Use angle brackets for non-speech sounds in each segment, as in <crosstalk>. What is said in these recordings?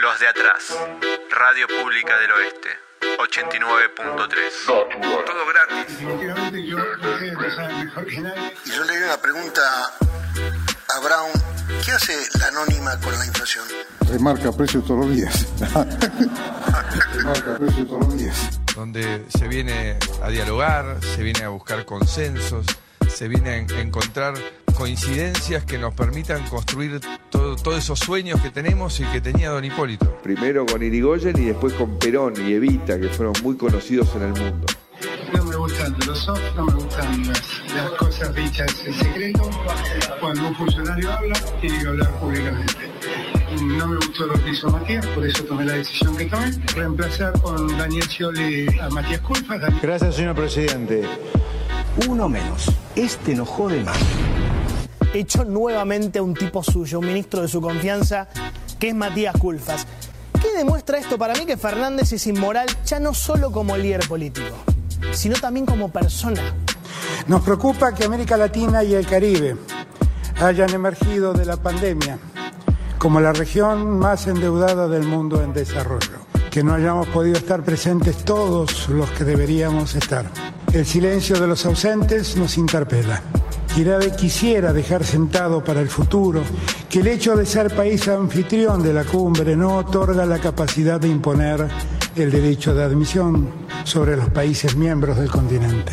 Los de atrás. Radio Pública del Oeste. 89.3. Todo gratis. Definitivamente yo ustedes lo saben mejor que nadie. Y yo le doy una pregunta a Brown. ¿Qué hace la anónima con la inflación? Remarca precios todos los días. Remarca precios todos los días. donde se viene a dialogar, se viene a buscar consensos, se viene a en- a encontrar coincidencias que nos permitan construir todo- todos esos sueños que tenemos y que tenía don Hipólito. Primero con Irigoyen y después con Perón y Evita, que fueron muy conocidos en el mundo. No me gustan los soft, no me gustan las, las cosas dichas en secreto. Cuando un funcionario habla, tiene que hablar públicamente. No me gustó lo que hizo Matías, por eso tomé la decisión que tomé. Reemplazar con Daniel Scioli a Matías Culpa. Daniel Gracias, señor presidente. Uno menos. Este no jode más. Echó nuevamente a un tipo suyo, un ministro de su confianza, que es Matías Culfas. ¿Qué demuestra esto para mí? Que Fernández es inmoral ya no solo como líder político, sino también como persona. Nos preocupa que América Latina y el Caribe hayan emergido de la pandemia como la región más endeudada del mundo en desarrollo, que no hayamos podido estar presentes todos los que deberíamos estar. El silencio de los ausentes nos interpela. Quisiera dejar sentado para el futuro que el hecho de ser país anfitrión de la cumbre no otorga la capacidad de imponer el derecho de admisión sobre los países miembros del continente.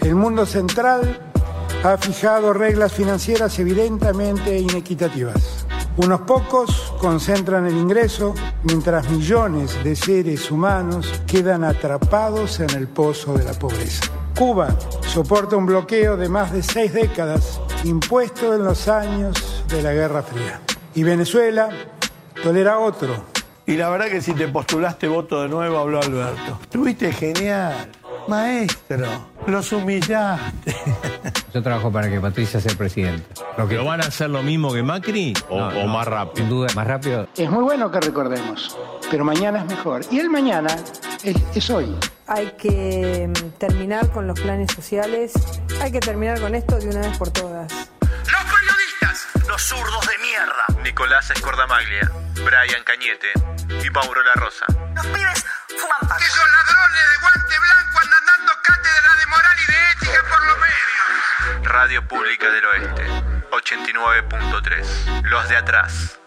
El mundo central ha fijado reglas financieras evidentemente inequitativas. Unos pocos concentran el ingreso mientras millones de seres humanos quedan atrapados en el pozo de la pobreza. Cuba soporta un bloqueo de más de seis décadas impuesto en los años de la Guerra Fría. Y Venezuela tolera otro, Y la verdad que si te postulaste voto de nuevo, habló Alberto. Estuviste genial. Maestro, los humillaste. <laughs> Yo trabajo para que Patricia sea presidenta. Lo que ¿Pero van a hacer lo mismo que Macri o, No, o no, más rápido? Sin duda, más rápido. Es muy bueno que recordemos, pero mañana es mejor. Y el mañana es, es hoy. Hay que mm, terminar con los planes sociales. Hay que terminar con esto de una vez por todas. Los periodistas, los zurdos de mierda. Nicolás Escordamaglia, Brian Cañete y Mauro La Rosa. Los pibes fuman pasto. Esos ladrones de guante blanco andan dando cátedra de moral y de ética por los medios. Radio Pública del Oeste. 89.3. Los de atrás.